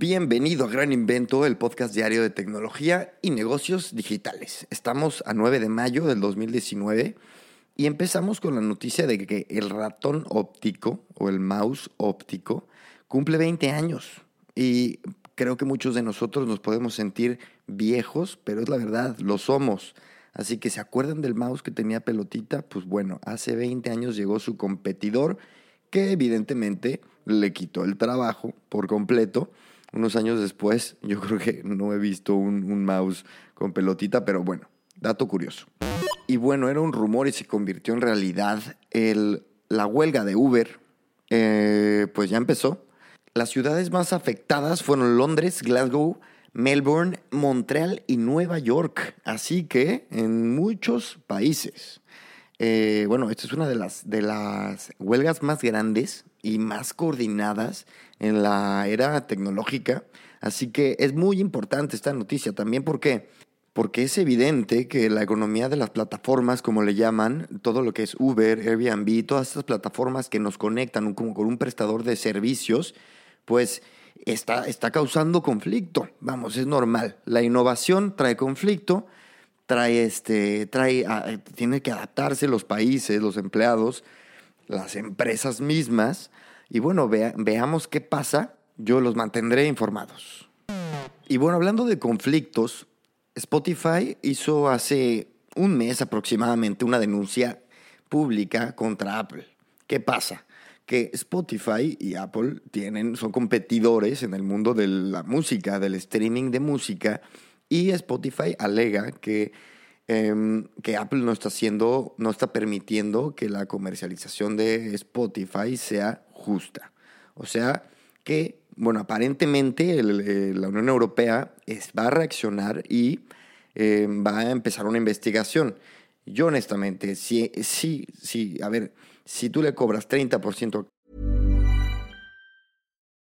Bienvenido a Gran Invento, el podcast diario de tecnología y negocios digitales. Estamos a 9 de mayo del 2019 y empezamos con la noticia de que el ratón óptico o el mouse óptico cumple 20 años. Y creo que muchos de nosotros nos podemos sentir viejos, pero es la verdad, lo somos. Así que se acuerdan del mouse que tenía pelotita, pues bueno, hace 20 años llegó su competidor que evidentemente le quitó el trabajo por completo unos años después, yo creo que no he visto un, mouse con pelotita, pero bueno, dato curioso. Y bueno, era un rumor y se convirtió en realidad. La huelga de Uber, eh, pues ya empezó. Las ciudades más afectadas fueron Londres, Glasgow, Melbourne, Montreal y Nueva York. Así que en muchos países. Eh, bueno, esta es una de las, de las huelgas más grandes y más coordinadas en la era tecnológica. Así que es muy importante esta noticia también porque porque es evidente que la economía de las plataformas, como le llaman, todo lo que es Uber, Airbnb, todas estas plataformas que nos conectan con un prestador de servicios, pues está, está causando conflicto. Vamos, es normal. La innovación trae conflicto, trae este, trae, ah, tiene que adaptarse los países, los empleados, las empresas mismas y bueno, veamos qué pasa. Yo los mantendré informados. Y bueno, hablando de conflictos, Spotify hizo hace un mes aproximadamente una denuncia pública contra Apple. ¿Qué pasa? Que Spotify y Apple tienen, son competidores en el mundo de la música, del streaming de música, y Spotify alega que Em, que Apple no está haciendo, no está permitiendo que la comercialización de Spotify sea justa. O sea que, bueno, aparentemente la Unión Europea va a reaccionar y em, va a empezar una investigación. Yo honestamente, sí, sí, sí, a ver, si tú le cobras 30%